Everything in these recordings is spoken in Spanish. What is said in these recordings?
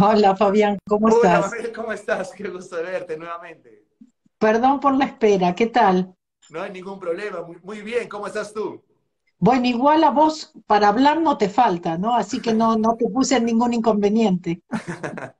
Hola Fabián, ¿cómo Hola, estás? Mabel, ¿cómo estás? Qué gusto verte nuevamente. Perdón por la espera, ¿qué tal? No hay ningún problema. Muy, muy bien, ¿cómo estás tú? Bueno, igual a vos para hablar no te falta, ¿no? Así que no, no te puse ningún inconveniente.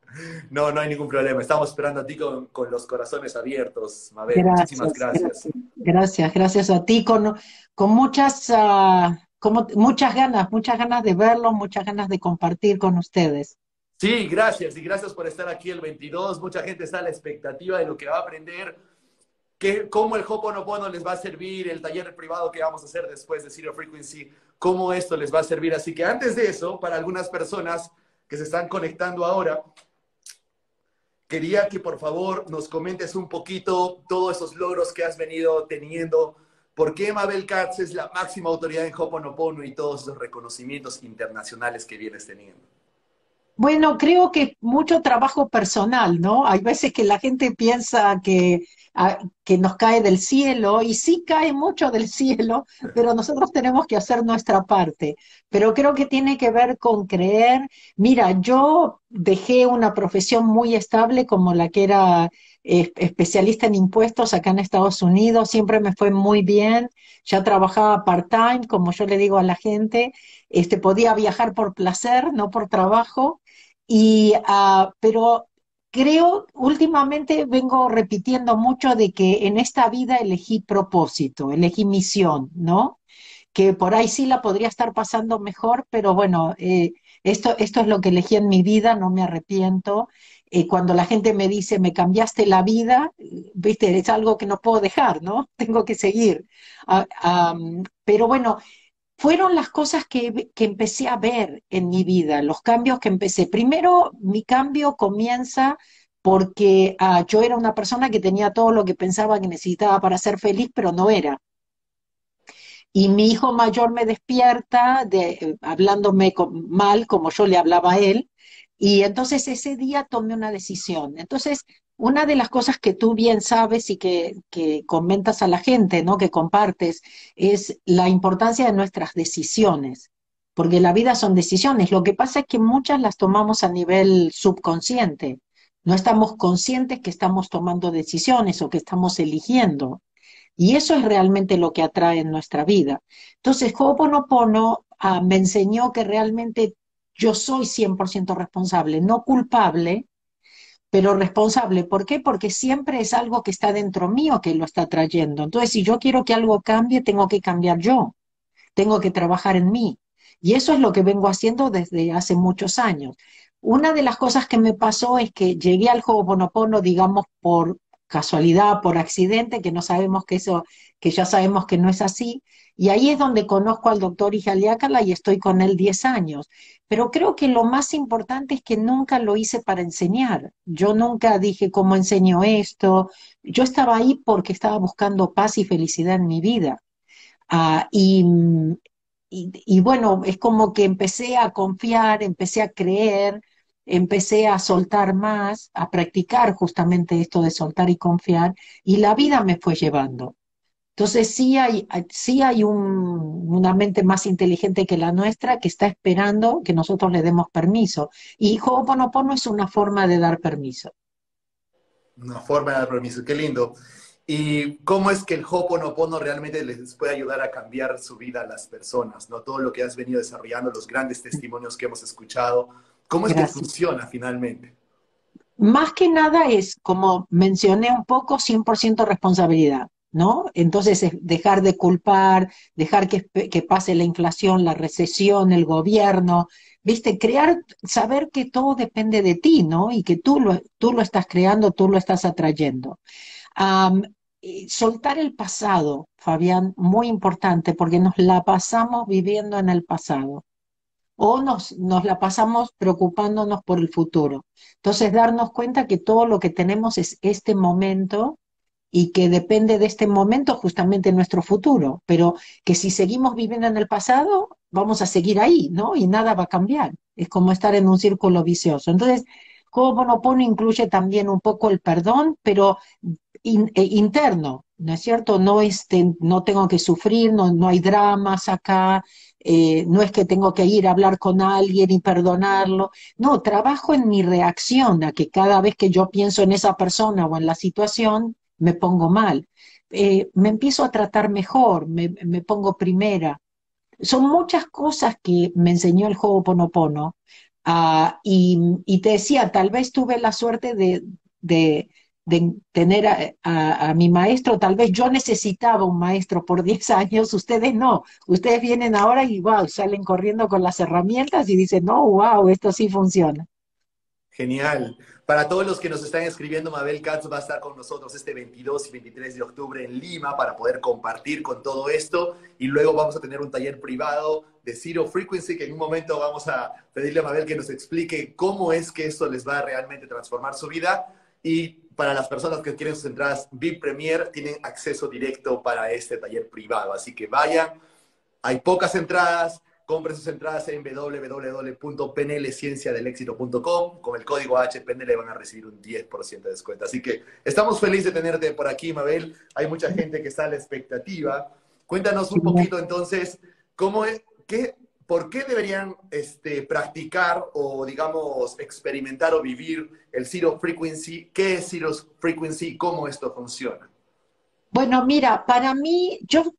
No, no hay ningún problema. Estamos esperando a ti con, con los corazones abiertos, Mabel. Muchísimas Gracias, gracias. gracias, gracias, gracias a ti con, con muchas, ah, como, muchas ganas, muchas ganas de verlo, muchas ganas de compartir con ustedes. Sí, gracias. Y gracias por estar aquí el 22. Mucha gente está a la expectativa de lo que va a aprender, que, cómo el Hoponopono les va a servir, el taller privado que vamos a hacer después de Zero Frequency, cómo esto les va a servir. Así que antes de eso, para algunas personas que se están conectando ahora, Quería que por favor nos comentes un poquito todos esos logros que has venido teniendo. ¿Por qué Mabel Katz es la máxima autoridad en Hoponopono y todos esos reconocimientos internacionales que vienes teniendo? Bueno, creo que mucho trabajo personal, ¿no? Hay veces que la gente piensa que, ah, que nos cae del cielo, y sí cae mucho del cielo, pero nosotros tenemos que hacer nuestra parte. Pero creo que tiene que ver con creer. Mira, yo dejé una profesión muy estable como la que era eh, especialista en impuestos acá en Estados Unidos, siempre me fue muy bien, ya trabajaba part-time, como yo le digo a la gente, este, podía viajar por placer, no por trabajo. Y, ah, pero creo, últimamente vengo repitiendo mucho de que en esta vida elegí propósito, elegí misión, ¿no? Que por ahí sí la podría estar pasando mejor, pero bueno, eh, esto, esto es lo que elegí en mi vida, no me arrepiento. Eh, cuando la gente me dice, me cambiaste la vida, viste, es algo que no puedo dejar, ¿no? Tengo que seguir. Am, pero bueno, fueron las cosas que, que empecé a ver en mi vida, los cambios que empecé. Primero, mi cambio comienza porque ah, yo era una persona que tenía todo lo que pensaba que necesitaba para ser feliz, pero no era. Y mi hijo mayor me despierta de, hablándome mal como yo le hablaba a él, y entonces ese día tomé una decisión. Entonces, una de las cosas que tú bien sabes y que, que comentas a la gente, ¿no? Que compartes, es la importancia de nuestras decisiones, porque la vida son decisiones. Lo que pasa es que muchas las tomamos a nivel subconsciente. No estamos conscientes que estamos tomando decisiones o que estamos eligiendo. Y eso es realmente lo que atrae en nuestra vida. Entonces, Ho'oponopono ah, me enseñó que realmente yo soy 100% responsable, no culpable, pero responsable. ¿Por qué? Porque siempre es algo que está dentro mío que lo está trayendo. Entonces, si yo quiero que algo cambie, tengo que cambiar yo, tengo que trabajar en mí. Y eso es lo que vengo haciendo desde hace muchos años. Una de las cosas que me pasó es que llegué al Ho'oponopono, digamos, por casualidad, por accidente, que no sabemos que eso, que ya sabemos que no es así. Y ahí es donde conozco al doctor Ijaliácala y estoy con él 10 años. Pero creo que lo más importante es que nunca lo hice para enseñar. Yo nunca dije cómo enseño esto. Yo estaba ahí porque estaba buscando paz y felicidad en mi vida. Ah, y, bueno, es como que empecé a confiar, empecé a creer, empecé a soltar más, a practicar justamente esto de soltar y confiar, y la vida me fue llevando. Entonces sí hay, sí hay un- una mente más inteligente que la nuestra que está esperando que nosotros le demos permiso. Y Ho'oponopono es una forma de dar permiso. Una forma de dar permiso, qué lindo. ¿Y cómo es que el Hoponopono realmente les puede ayudar a cambiar su vida a las personas? ¿no? Todo lo que has venido desarrollando, los grandes testimonios que hemos escuchado, ¿cómo es que funciona finalmente? Más que nada es, como mencioné un poco, 100% responsabilidad, ¿no? Entonces es dejar de culpar, dejar que, que pase la inflación, la recesión, el gobierno, ¿viste? Crear, saber que todo depende de ti, ¿no? Y que tú lo, tú lo estás creando, tú lo estás atrayendo. Soltar el pasado, Fabián, muy importante, porque nos la pasamos viviendo en el pasado o nos, nos la pasamos preocupándonos por el futuro. Entonces, darnos cuenta que todo lo que tenemos es este momento y que depende de este momento justamente nuestro futuro, pero que si seguimos viviendo en el pasado, vamos a seguir ahí, ¿no? Y nada va a cambiar. Es como estar en un círculo vicioso. Entonces, Ho'oponopono incluye también un poco el perdón, pero eh, interno, ¿no es cierto? No, este, no tengo que sufrir, no, no hay dramas acá, eh, no es que tengo que ir a hablar con alguien y perdonarlo, no, trabajo en mi reacción a que cada vez que yo pienso en esa persona o en la situación, me pongo mal. Eh, me empiezo a tratar mejor, me, pongo primera. Son muchas cosas que me enseñó el juego Ponopono. Uh, y, te decía, tal vez tuve la suerte de, de, tener a, mi maestro, tal vez yo necesitaba un maestro por 10 años, ustedes no, ustedes vienen ahora y wow, salen corriendo con las herramientas y dicen, no, wow, esto sí funciona. Genial. Para todos los que nos están escribiendo, Mabel Katz va a estar con nosotros este 22 y 23 de octubre en Lima para poder compartir con todo esto. Y luego vamos a tener un taller privado de Zero Frequency que en un momento vamos a pedirle a Mabel que nos explique cómo es que esto les va a realmente transformar su vida. Y para las personas que quieren sus entradas VIP Premier, tienen acceso directo para este taller privado. Así que vayan. Hay pocas entradas Compre sus entradas en www.pnlcienciadelexito.com. Con el código HPNL van a recibir un 10% de descuento. Así que estamos felices de tenerte por aquí, Mabel. Hay mucha gente que está a la expectativa. Cuéntanos un poquito entonces, ¿cómo es, qué, ¿por qué deberían este, practicar o, digamos, experimentar o vivir el Zero Frequency? ¿Qué es Zero Frequency y cómo esto funciona? Bueno, mira, para mí, yo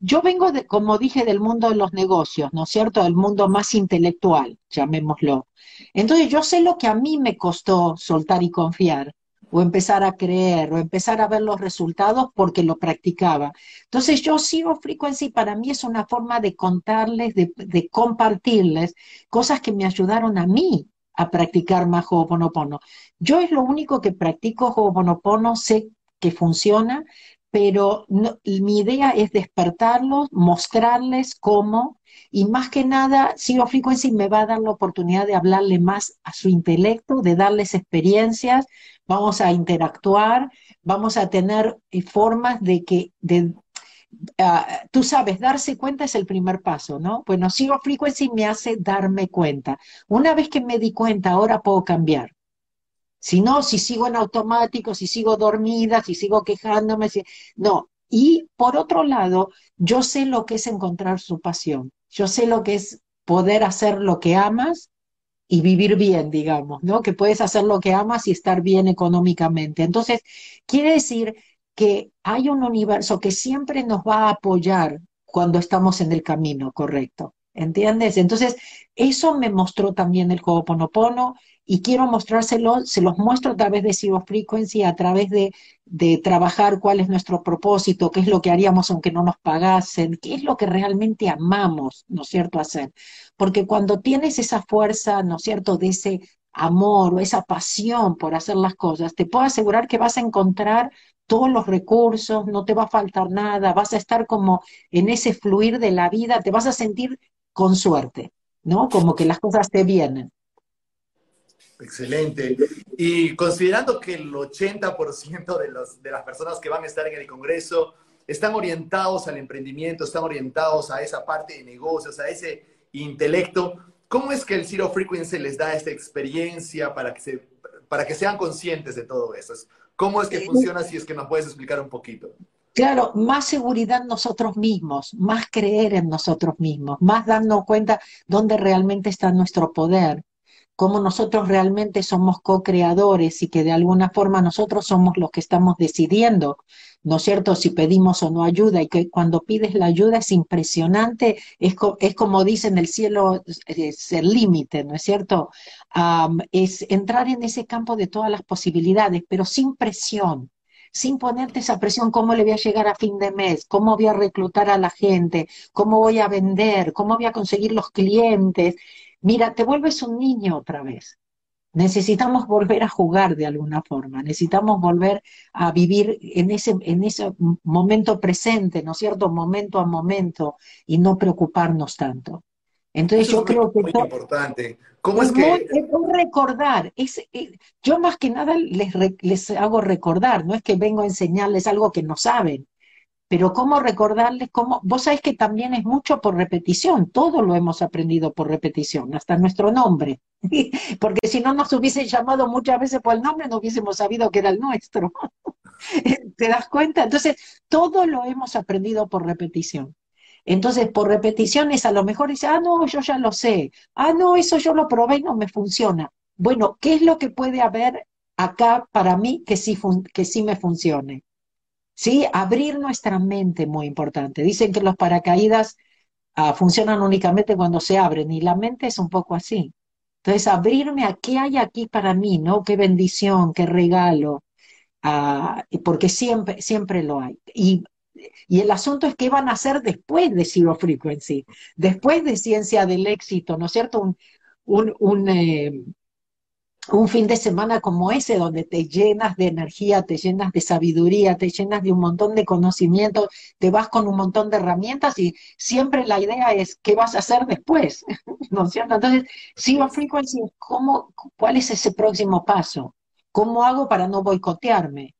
yo vengo, de, como dije, del mundo de los negocios, ¿no es cierto? Del mundo más intelectual, llamémoslo. Entonces yo sé lo que a mí me costó soltar y confiar, o empezar a creer, o empezar a ver los resultados porque lo practicaba. Entonces yo sigo Frequency, para mí es una forma de contarles, de, compartirles cosas que me ayudaron a mí a practicar más Ho'oponopono. Yo es lo único que practico Ho'oponopono, sé que funciona, pero mi idea es despertarlos, mostrarles cómo, y más que nada, Zero Frequency me va a dar la oportunidad de hablarle más a su intelecto, de darles experiencias, vamos a interactuar, vamos a tener eh, formas de que, de, ah, tú sabes, darse cuenta es el primer paso, ¿no? Bueno, Zero Frequency me hace darme cuenta. Una vez que me di cuenta, ahora puedo cambiar. Si no, si sigo en automático, si sigo dormida, si sigo quejándome, si... no. Y por otro lado, yo sé lo que es encontrar su pasión. Yo sé lo que es poder hacer lo que amas y vivir bien, digamos, ¿no? Que puedes hacer lo que amas y estar bien económicamente. Entonces, quiere decir que hay un universo que siempre nos va a apoyar cuando estamos en el camino correcto. ¿Entiendes? Entonces, eso me mostró también el Ho'oponopono y quiero mostrárselo, se los muestro a través de Zero Frequency, a través de, de trabajar cuál es nuestro propósito, qué es lo que haríamos aunque no nos pagasen, qué es lo que realmente amamos, ¿no es cierto?, hacer. Porque cuando tienes esa fuerza, ¿no es cierto?, de ese amor o esa pasión por hacer las cosas, te puedo asegurar que vas a encontrar todos los recursos, no te va a faltar nada, vas a estar como en ese fluir de la vida, te vas a sentir con suerte, ¿no? Como que las cosas te vienen. Excelente. Y considerando que el 80% de, los, de las personas que van a estar en el Congreso están orientados al emprendimiento, están orientados a esa parte de negocios, a ese intelecto, ¿cómo es que el Zero Frequency les da esta experiencia para que, se, para que sean conscientes de todo eso? ¿Cómo es que funciona si es que nos puedes explicar un poquito? Claro, más seguridad en nosotros mismos, más creer en nosotros mismos, más darnos cuenta dónde realmente está nuestro poder cómo nosotros realmente somos co-creadores y que de alguna forma nosotros somos los que estamos decidiendo, ¿no es cierto?, si pedimos o no ayuda y que cuando pides la ayuda es impresionante, es, es como dicen el cielo es el límite, ¿no es cierto? es entrar en ese campo de todas las posibilidades, pero sin presión, sin ponerte esa presión, cómo le voy a llegar a fin de mes, cómo voy a reclutar a la gente, cómo voy a vender, cómo voy a conseguir los clientes. Mira, te vuelves un niño otra vez. Necesitamos volver a jugar de alguna forma, necesitamos volver a vivir en ese, en ese momento presente, ¿no es cierto? Momento a momento y no preocuparnos tanto. Entonces yo creo que... Muy importante. ¿Cómo es, que...? es recordar. Es, eh, yo más que nada les, les hago recordar, no es que vengo a enseñarles algo que no saben, pero cómo recordarles cómo, vos sabés que también es mucho por repetición, todo lo hemos aprendido por repetición, hasta nuestro nombre, porque si no nos hubiesen llamado muchas veces por el nombre, no hubiésemos sabido que era el nuestro. ¿Te das cuenta? Entonces, todo lo hemos aprendido por repetición. Entonces, por repeticiones, a lo mejor dice, ah, no, yo ya lo sé, ah, no, eso yo lo probé y no me funciona. Bueno, ¿qué es lo que puede haber acá para mí que sí, que sí me funcione? ¿Sí? Abrir nuestra mente, muy importante. Dicen que los paracaídas ah, funcionan únicamente cuando se abren y la mente es un poco así. Entonces, abrirme a qué hay aquí para mí, ¿no? Qué bendición, qué regalo, ah, porque siempre, siempre lo hay. Y, y, el asunto es qué van a hacer después de Zero Frequency, después de Ciencia del Éxito, ¿no es cierto? Un, un, un, eh, un fin de semana como ese, donde te llenas de energía, te llenas de sabiduría, te llenas de un montón de conocimiento, te vas con un montón de herramientas y siempre la idea es qué vas a hacer después, ¿no es cierto? Entonces, Zero Frequency, ¿cómo, ¿cuál es ese próximo paso? ¿Cómo hago para no boicotearme?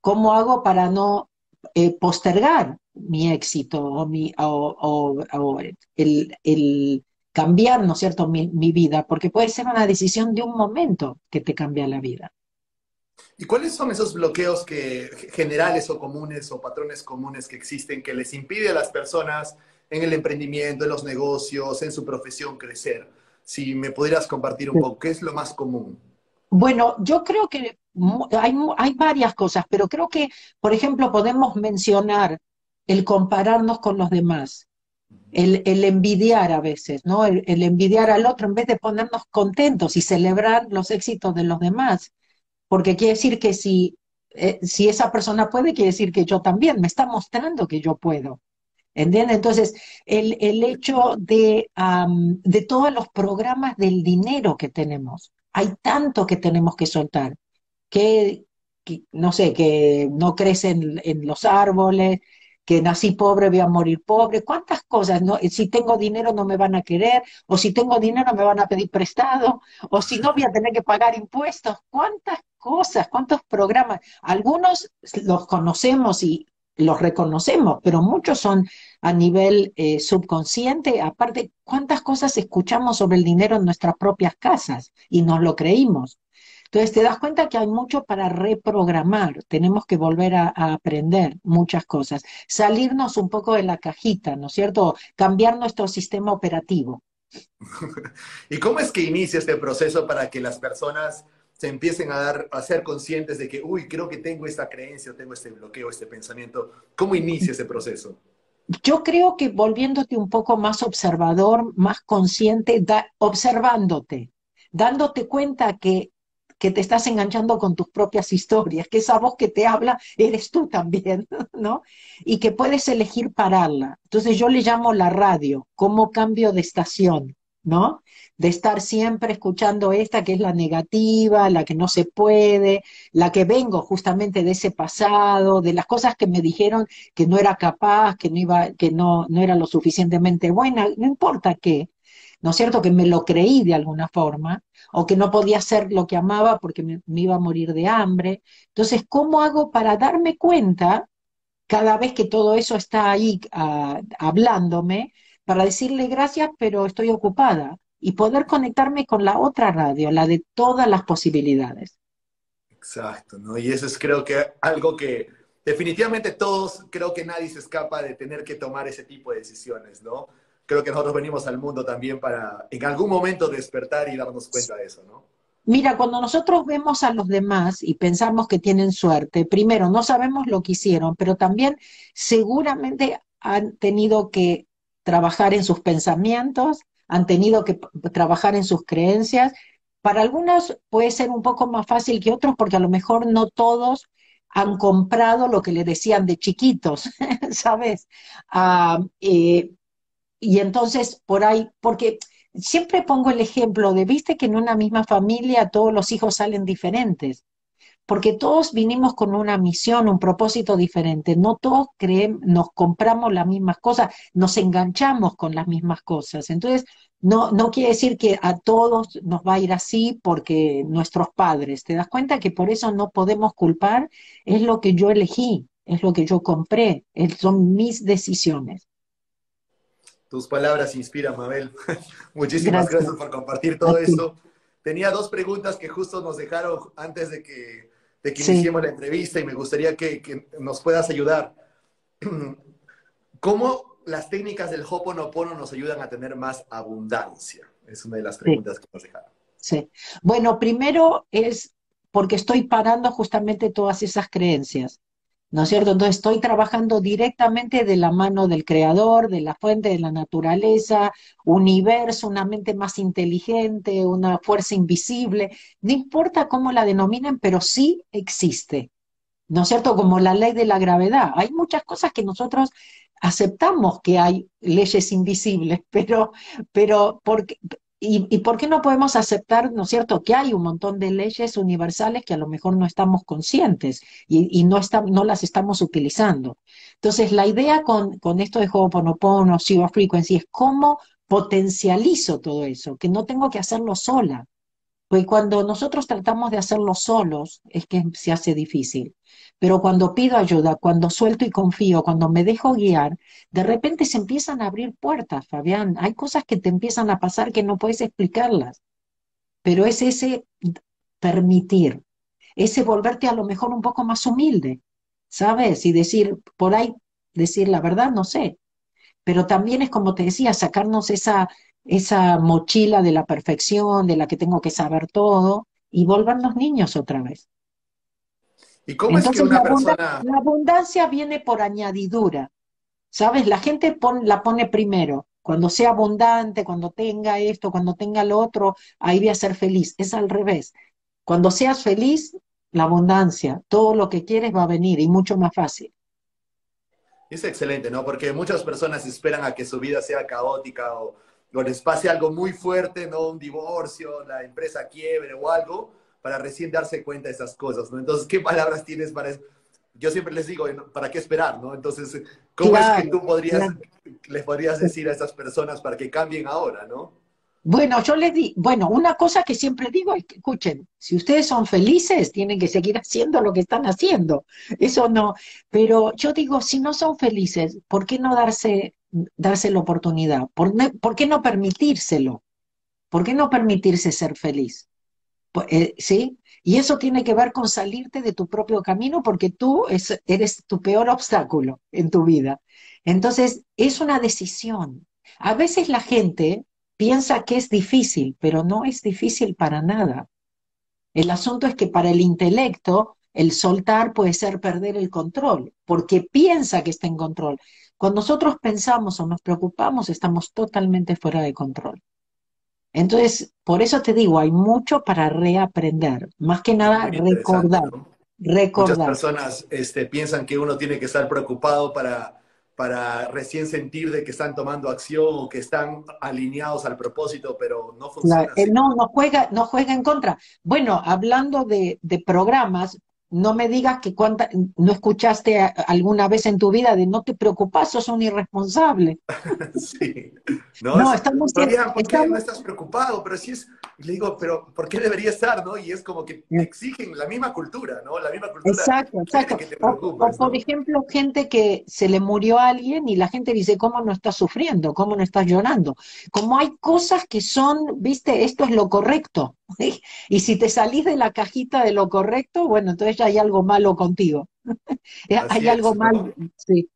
¿Cómo hago para no eh, postergar mi éxito o, mi, o, o el, el cambiar, ¿no es cierto?, mi, vida, porque puede ser una decisión de un momento que te cambia la vida. ¿Y cuáles son esos bloqueos que, generales o comunes o patrones comunes que existen que les impide a las personas en el emprendimiento, en los negocios, en su profesión crecer? Si me pudieras compartir un poco, ¿qué es lo más común? Bueno, yo creo que hay, hay varias cosas, pero creo que, por ejemplo, podemos mencionar el compararnos con los demás, el, envidiar a veces, ¿no? El, envidiar al otro en vez de ponernos contentos y celebrar los éxitos de los demás. Porque quiere decir que si, eh, si esa persona puede, quiere decir que yo también, me está mostrando que yo puedo. ¿Entiendes? Entonces, el, el hecho de, de todos los programas del dinero que tenemos, hay tanto que tenemos que soltar, que, no sé, que no crecen en los árboles, que nací pobre, voy a morir pobre, cuántas cosas, ¿no? Si tengo dinero no me van a querer, o si tengo dinero me van a pedir prestado, o si no voy a tener que pagar impuestos, cuántas cosas, cuántos programas. Algunos los conocemos y los reconocemos, pero muchos son a nivel eh, subconsciente. Aparte, cuántas cosas escuchamos sobre el dinero en nuestras propias casas y nos lo creímos. Entonces te das cuenta que hay mucho para reprogramar, tenemos que volver a, aprender muchas cosas, salirnos un poco de la cajita, ¿no es cierto? Cambiar nuestro sistema operativo. ¿Y cómo es que inicia este proceso para que las personas se empiecen a dar, a ser conscientes de que, uy, creo que tengo esta creencia, tengo este bloqueo, este pensamiento? ¿Cómo inicia ese proceso? Yo creo que volviéndote un poco más observador, más consciente, observándote, dándote cuenta que que te estás enganchando con tus propias historias, que esa voz que te habla eres tú también, ¿no? Y que puedes elegir pararla. Entonces yo le llamo la radio como cambio de estación, ¿no? De estar siempre escuchando esta que es la negativa, la que no se puede, la que vengo justamente de ese pasado, de las cosas que me dijeron que no era capaz, que no iba, que no, no era lo suficientemente buena, no importa qué, ¿no es cierto? Que me lo creí de alguna forma, o que no podía hacer lo que amaba porque me, iba a morir de hambre. Entonces, ¿cómo hago para darme cuenta cada vez que todo eso está ahí ah, hablándome, para decirle gracias, pero estoy ocupada? Y poder conectarme con la otra radio, la de todas las posibilidades. Exacto, ¿no? Y eso es creo que algo que definitivamente todos, creo que nadie se escapa de tener que tomar ese tipo de decisiones, ¿no? Creo que nosotros venimos al mundo también para en algún momento despertar y darnos cuenta de eso, ¿no? Mira, cuando nosotros vemos a los demás y pensamos que tienen suerte, primero, no sabemos lo que hicieron, pero también seguramente han tenido que trabajar en sus pensamientos, han tenido que trabajar en sus creencias. Para algunos puede ser un poco más fácil que otros porque a lo mejor no todos han comprado lo que le decían de chiquitos, ¿sabes? Ah, eh, y entonces, por ahí, porque siempre pongo el ejemplo de, viste que en una misma familia todos los hijos salen diferentes, porque todos vinimos con una misión, un propósito diferente, no todos creemos, nos compramos las mismas cosas, nos enganchamos con las mismas cosas. Entonces, no, no quiere decir que a todos nos va a ir así porque nuestros padres, ¿te das cuenta que por eso no podemos culpar? Es lo que yo elegí, es lo que yo compré, son mis decisiones. Tus palabras inspiran, Mabel. Muchísimas gracias. por compartir todo esto. Tenía dos preguntas que justo nos dejaron antes de que, de que iniciemos la entrevista y me gustaría que, que nos puedas ayudar. ¿Cómo, las técnicas del Hoponopono nos ayudan a tener más abundancia? Es una de las preguntas que nos dejaron. Sí. Bueno, primero es porque estoy parando justamente todas esas creencias. ¿No es cierto? Entonces estoy trabajando directamente de la mano del creador, de la fuente de la naturaleza, universo, una mente más inteligente, una fuerza invisible, no importa cómo la denominen, pero sí existe, ¿no es cierto? Como la ley de la gravedad. Hay muchas cosas que nosotros aceptamos que hay leyes invisibles, pero, pero porque, ¿Y, por qué no podemos aceptar, ¿no es cierto?, que hay un montón de leyes universales que a lo mejor no estamos conscientes y, no, no las estamos utilizando. Entonces, la idea con, con esto de Ho'oponopono, Zero Frequency, es cómo potencializo todo eso, que no tengo que hacerlo sola. Porque cuando nosotros tratamos de hacerlo solos, es que se hace difícil. Pero cuando pido ayuda, cuando suelto y confío, cuando me dejo guiar, de repente se empiezan a abrir puertas, Fabián. Hay cosas que te empiezan a pasar que no puedes explicarlas. Pero es ese permitir, ese volverte a lo mejor un poco más humilde, ¿sabes? Y decir, por ahí, decir la verdad, no sé. Pero también es como te decía, sacarnos esa, esa mochila de la perfección, de la que tengo que saber todo, y volvernos niños otra vez. ¿Y cómo es que una la persona... La abundancia viene por añadidura, ¿sabes? La gente la pone primero. Cuando sea abundante, cuando tenga esto, cuando tenga lo otro, ahí voy a ser feliz. Es al revés. Cuando seas feliz, la abundancia, todo lo que quieres va a venir y mucho más fácil. Es excelente, ¿no? Porque muchas personas esperan a que su vida sea caótica o, o les pase algo muy fuerte, ¿no? Un divorcio, la empresa quiebre o algo, para recién darse cuenta de esas cosas, ¿no? Entonces, ¿qué palabras tienes para eso? Yo siempre les digo, ¿para qué esperar, no? Entonces, ¿cómo es que tú podrías, les podrías decir a esas personas para que cambien ahora, no? Bueno, yo les di, bueno, una cosa que siempre digo es que, escuchen, si ustedes son felices, tienen que seguir haciendo lo que están haciendo. Eso no, pero yo digo, si no son felices, ¿por qué no darse, darse la oportunidad? ¿Por, ¿Por qué no permitírselo? ¿Por qué no permitirse ser feliz? Eh, ¿Sí? Y eso tiene que ver con salirte de tu propio camino porque tú eres tu peor obstáculo en tu vida. Entonces, es una decisión. A veces la gente piensa que es difícil, pero no es difícil para nada. El asunto es que para el intelecto, el soltar puede ser perder el control, porque piensa que está en control. Cuando nosotros pensamos o nos preocupamos, estamos totalmente fuera de control. Entonces, por eso te digo, hay mucho para reaprender, más que nada recordar. Recordar. Muchas personas este, piensan que uno tiene que estar preocupado para, para recién sentir de que están tomando acción o que están alineados al propósito, pero no funciona. Eh, no, no juega, no juega en contra. Bueno, hablando de, de programas, no me digas que cuánta, no escuchaste alguna vez en tu vida de no te preocupas, sos un irresponsable. sí. No, no estamos, ¿por qué no estás preocupado? Pero sí es, le digo, pero ¿por qué debería estar? ¿no? Y es como que exigen la misma cultura, ¿no? La misma cultura. Exacto, exacto. o, por ejemplo, gente que se le murió a alguien y la gente dice, ¿cómo no estás sufriendo? ¿Cómo no estás llorando? Como hay cosas que son, viste, esto es lo correcto. Y si te salís de la cajita de lo correcto, bueno, entonces ya hay algo malo contigo. hay algo malo, sí.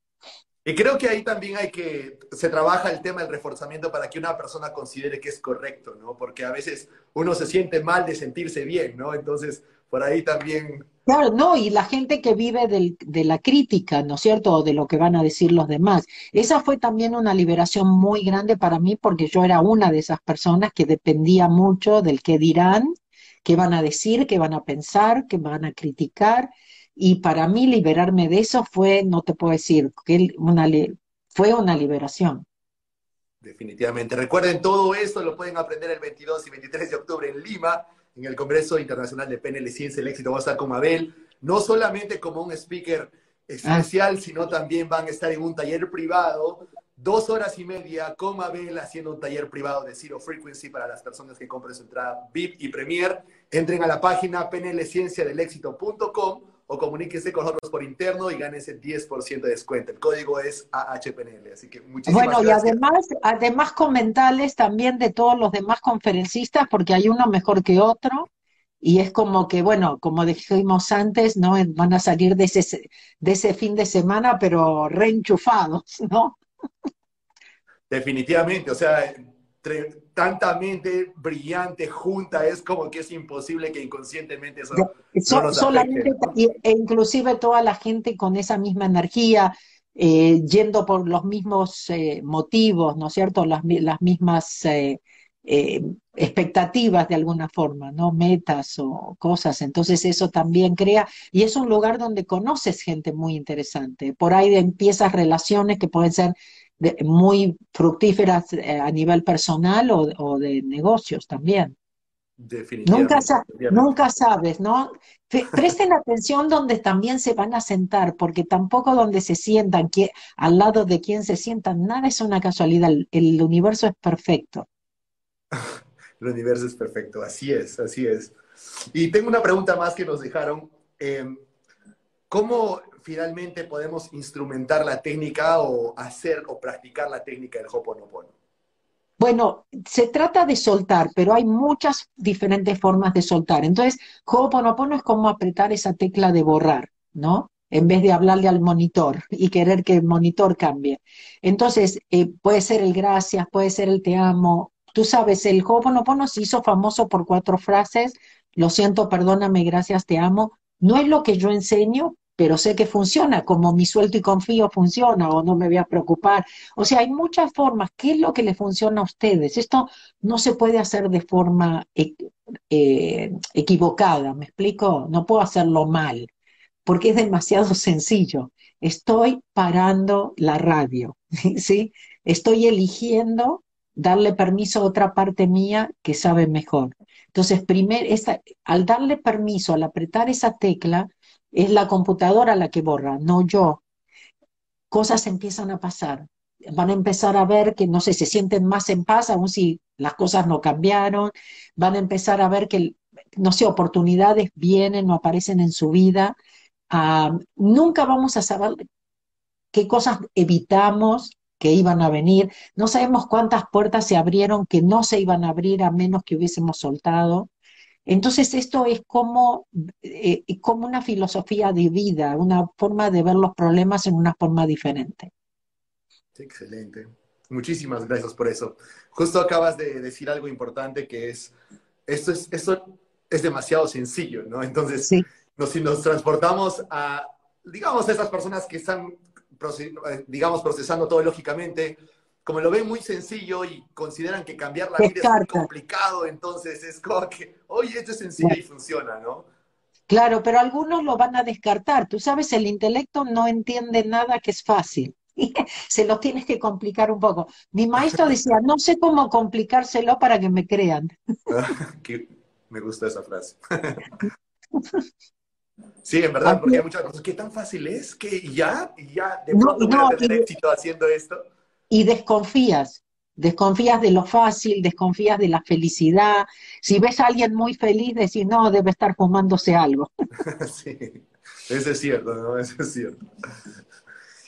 Y creo que ahí también hay que, se trabaja el tema del reforzamiento para que una persona considere que es correcto, ¿no? Porque a veces uno se siente mal de sentirse bien, ¿no? Entonces, por ahí también... Claro, no, y la gente que vive de la crítica, ¿no es cierto? O de lo que van a decir los demás. Esa fue también una liberación muy grande para mí porque yo era una de esas personas que dependía mucho del qué dirán, qué van a decir, qué van a pensar, qué van a criticar. Y para mí liberarme de eso fue, no te puedo decir, que una, fue una liberación. Definitivamente. Recuerden, todo esto lo pueden aprender el 22 y 23 de octubre en Lima, en el Congreso Internacional de PNL Ciencia el Éxito. Va a estar con Abel, no solamente como un speaker especial, sino también van a estar en un taller privado, dos horas y media con Abel haciendo un taller privado de Zero Frequency para las personas que compren su entrada VIP y Premier. Entren a la página pnlcienciadelexito.com o comuníquese con nosotros por interno y gane ese 10% de descuento. El código es AHPNL, así que muchísimas bueno, gracias. Bueno, y además, además comentarles también de todos los demás conferencistas, porque hay uno mejor que otro, y es como que, bueno, como dijimos antes, ¿no? Van a salir de ese, de ese fin de semana, pero reenchufados, ¿no? Definitivamente, o sea, tanta mente brillante junta es como que es imposible que inconscientemente eso no solamente e inclusive toda la gente con esa misma energía eh, yendo por los mismos eh, motivos no es cierto las, las mismas eh, expectativas de alguna forma no metas o cosas. Entonces eso también crea y es un lugar donde conoces gente muy interesante. Por ahí empiezas relaciones que pueden ser muy fructíferas eh, a nivel personal o, de negocios también. Nunca, nunca sabes, ¿no? Presten atención donde también se van a sentar, porque tampoco donde se sientan, que, al lado de quien se sientan, nada es una casualidad, el, universo es perfecto. el universo es perfecto, así es, así es. Y tengo una pregunta más que nos dejaron. Em, ¿Cómo finalmente podemos instrumentar la técnica o hacer o practicar la técnica del Hoponopono? Bueno, se trata de soltar, pero hay muchas diferentes formas de soltar. Entonces, Hoponopono es como apretar esa tecla de borrar, ¿no? En vez de hablarle al monitor y querer que el monitor cambie. Entonces, eh, puede ser el gracias, puede ser el te amo. Tú sabes, el Hoponopono se hizo famoso por cuatro frases. Lo siento, perdóname, gracias, te amo. No es lo que yo enseño, pero sé que funciona, como mi suelto y confío funciona o no me voy a preocupar. O sea, hay muchas formas. ¿Qué es lo que le funciona a ustedes? Esto no se puede hacer de forma eh, equivocada, ¿me explico? No puedo hacerlo mal, porque es demasiado sencillo. Estoy parando la radio, ¿sí? Estoy eligiendo darle permiso a otra parte mía que sabe mejor. Entonces, primero, al darle permiso, al apretar esa tecla, es la computadora la que borra, no yo. Cosas empiezan a pasar. Van a empezar a ver que, no sé, se sienten más en paz, aun si las cosas no cambiaron. Van a empezar a ver que, no sé, oportunidades vienen o aparecen en su vida. Ah, nunca vamos a saber qué cosas evitamos que iban a venir. No sabemos cuántas puertas se abrieron que no se iban a abrir a menos que hubiésemos soltado. Entonces esto es como, eh, como una filosofía de vida, una forma de ver los problemas en una forma diferente. Excelente. Muchísimas gracias por eso. Justo acabas de decir algo importante que es, esto es, esto es demasiado sencillo, ¿no? Entonces, si nos transportamos a, digamos, a esas personas que están, digamos, procesando todo lógicamente, como lo ven muy sencillo y consideran que cambiar la vida es complicado, entonces es como que, oye, esto es sencillo y funciona, ¿no? Claro, pero algunos lo van a descartar. Tú sabes, el intelecto no entiende nada que es fácil. Se lo tienes que complicar un poco. Mi maestro decía, no sé cómo complicárselo para que me crean. me gusta esa frase. Sí, en verdad, porque hay muchas cosas. ¿Qué tan fácil es? que ya? ¿Y ya? ¿De pronto no, voy a tener éxito haciendo esto? Y desconfías, desconfías de lo fácil, desconfías de la felicidad. Si ves a alguien muy feliz, decís, no, debe estar fumándose algo. sí, eso es cierto, ¿no? Eso es cierto.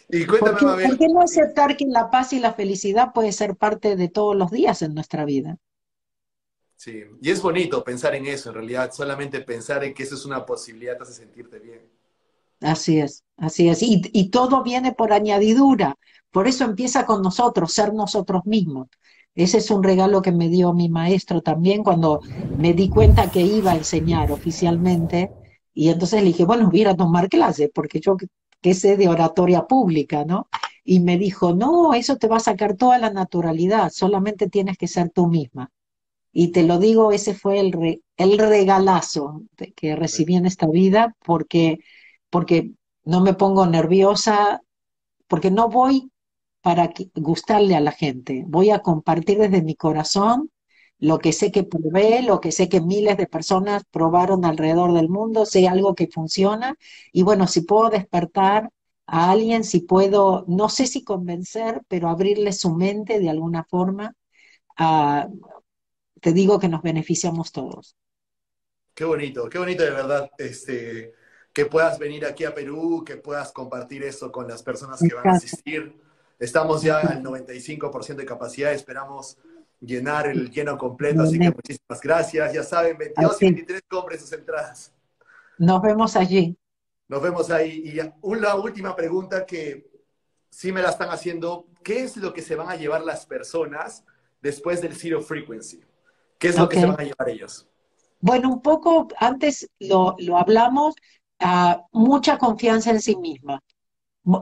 Y cuéntame, ¿Por qué, ¿Por qué no aceptar que la paz y la felicidad puede ser parte de todos los días en nuestra vida? Sí, y es bonito pensar en eso, en realidad, solamente pensar en que eso es una posibilidad te hace sentirte bien. Así es, así es. Y, y todo viene por añadidura. Por eso empieza con nosotros, ser nosotros mismos. Ese es un regalo que me dio mi maestro también cuando me di cuenta que iba a enseñar oficialmente. Y entonces le dije, bueno, voy a, tomar clase, porque yo qué sé de oratoria pública, ¿no? Y me dijo, no, eso te va a sacar toda la naturalidad, solamente tienes que ser tú misma. Y te lo digo, ese fue el, el regalazo que recibí en esta vida, porque, porque no me pongo nerviosa, porque no voy para gustarle a la gente. Voy a compartir desde mi corazón lo que sé que probé, lo que sé que miles de personas probaron alrededor del mundo, sé algo que funciona y bueno, si puedo despertar a alguien, si puedo, no sé si convencer, pero abrirle su mente de alguna forma, te digo que nos beneficiamos todos. Qué bonito, qué bonito de verdad, este, que puedas venir aquí a Perú, que puedas compartir eso con las personas que van a asistir. Estamos ya al 95% de capacidad, esperamos llenar el lleno completo, así que muchísimas gracias. Ya saben, 22 y 23 compren sus entradas. Nos vemos allí. Nos vemos ahí. Y una última pregunta que sí me la están haciendo. ¿Qué es lo que se van a llevar las personas después del Zero Frequency? ¿Qué es lo que se van a llevar ellos? Bueno, un poco antes lo, hablamos, uh, mucha confianza en sí misma.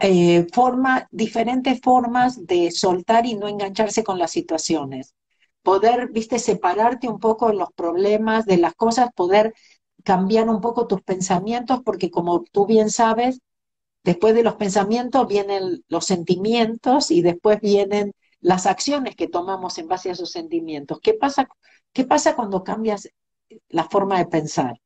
Eh, forma, diferentes formas de soltar y no engancharse con las situaciones. Poder, viste, separarte un poco de los problemas, de las cosas, poder cambiar un poco tus pensamientos, porque como tú bien sabes, después de los pensamientos vienen los sentimientos y después vienen las acciones que tomamos en base a esos sentimientos. ¿Qué pasa, qué pasa cuando cambias la forma de pensar?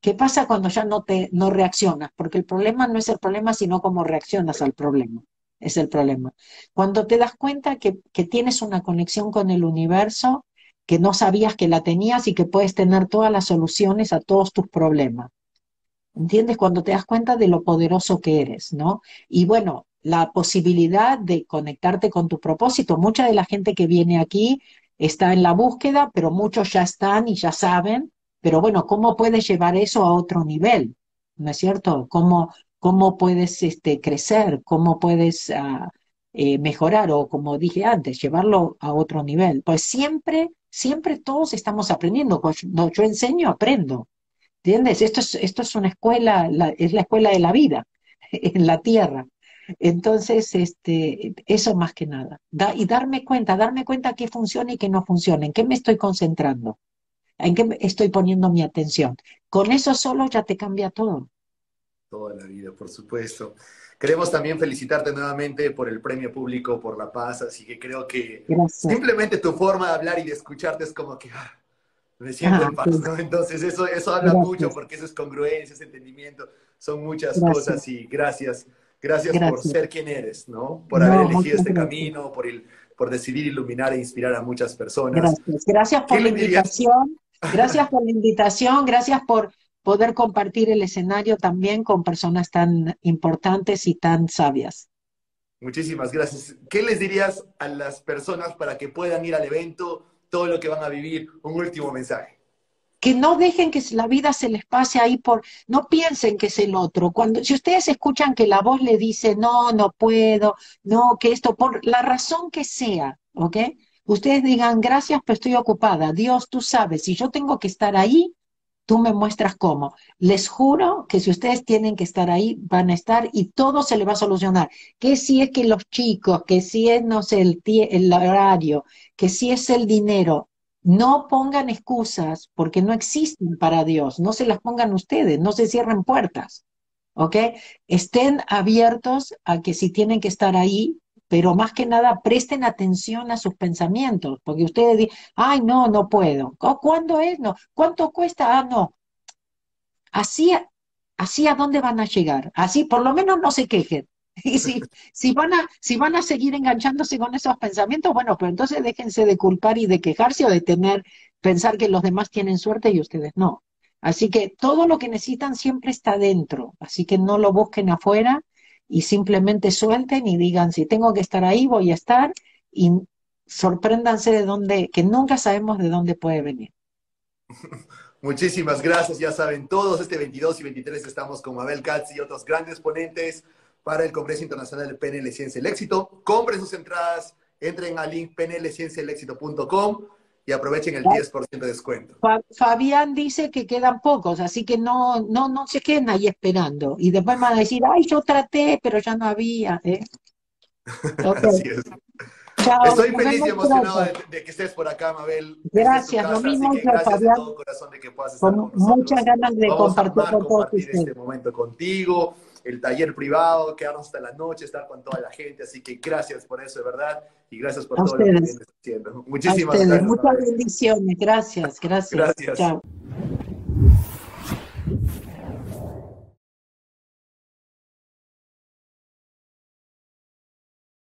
¿Qué pasa cuando ya no te no reaccionas? Porque el problema no es el problema, sino cómo reaccionas al problema. Es el problema. Cuando te das cuenta que, que tienes una conexión con el universo, que no sabías que la tenías y que puedes tener todas las soluciones a todos tus problemas. ¿Entiendes? Cuando te das cuenta de lo poderoso que eres, ¿no? Y bueno, la posibilidad de conectarte con tu propósito. Mucha de la gente que viene aquí está en la búsqueda, pero muchos ya están y ya saben pero bueno, ¿cómo puedes llevar eso a otro nivel? ¿No es cierto? ¿Cómo, cómo puedes este, crecer? ¿Cómo puedes ah, eh, mejorar? O como dije antes, llevarlo a otro nivel. Pues siempre, siempre todos estamos aprendiendo. Cuando yo enseño, aprendo. ¿Entiendes? Esto es, esto es una escuela, es la escuela de la vida en la tierra. Entonces, este, eso más que nada. y darme cuenta, darme cuenta qué funciona y qué no funciona, en qué me estoy concentrando en qué estoy poniendo mi atención. Con eso solo ya te cambia todo. Toda la vida, por supuesto. Queremos también felicitarte nuevamente por el premio público por la paz, así que creo que simplemente tu forma de hablar y de escucharte es como que ah, me siento en paz, ¿no? Entonces eso, eso habla mucho porque eso es congruencia, es entendimiento, son muchas cosas y gracias, gracias, por ser quien eres, ¿no? Por haber elegido este camino, por, el, por decidir iluminar e inspirar a muchas personas. Gracias, gracias por la invitación. Gracias por la invitación, gracias por poder compartir el escenario también con personas tan importantes y tan sabias. Muchísimas gracias. ¿Qué les dirías a las personas para que puedan ir al evento, todo lo que van a vivir? Un último mensaje. Que no dejen que la vida se les pase ahí por, no piensen que es el otro. Cuando, si ustedes escuchan que la voz le dice, no, no puedo, no, que esto, por la razón que sea, ¿ok? Ustedes digan, gracias, pero estoy ocupada. Dios, tú sabes, si yo tengo que estar ahí, tú me muestras cómo. Les juro que si ustedes tienen que estar ahí, van a estar y todo se le va a solucionar. Que si es que los chicos, que si es, no sé, el, el horario, que si es el dinero, no pongan excusas porque no existen para Dios. No se las pongan ustedes, no se cierren puertas. ¿Ok? Estén abiertos a que si tienen que estar ahí, pero más que nada presten atención a sus pensamientos, porque ustedes dicen, ay, no, no puedo. ¿Cuándo es? No. ¿Cuánto cuesta? Ah, no. Así, así a dónde van a llegar. Así, por lo menos no se quejen. Y si, si, van a, si van a seguir enganchándose con esos pensamientos, bueno, pues entonces déjense de culpar y de quejarse o de tener, pensar que los demás tienen suerte y ustedes no. Así que todo lo que necesitan siempre está dentro. Así que no lo busquen afuera, y simplemente suelten y digan, si tengo que estar ahí, voy a estar y sorpréndanse de dónde, que nunca sabemos de dónde puede venir. Muchísimas gracias, ya saben todos, este 22 y 23 estamos con Mabel Katz y otros grandes ponentes para el Congreso Internacional de PNL Ciencia el Éxito. Compren sus entradas, entren al link pnlcienciaelexito.com y aprovechen el 10% de descuento. Fabián dice que quedan pocos, así que no, no, no se queden ahí esperando. Y después van a decir, ay, yo traté, pero ya no había. ¿eh? Así es. Estoy feliz y emocionado de, que estés por acá, Mabel. Gracias, lo mismo que gracias Fabián. de todo corazón de que puedas estar con, con Muchas ganas de compartir, con compartir este momento contigo el taller privado, quedarnos hasta la noche, estar con toda la gente. Así que gracias por eso, de verdad. Y gracias por todo lo que estás haciendo. Muchísimas gracias. Muchas bendiciones. Gracias, gracias. Gracias. Chao.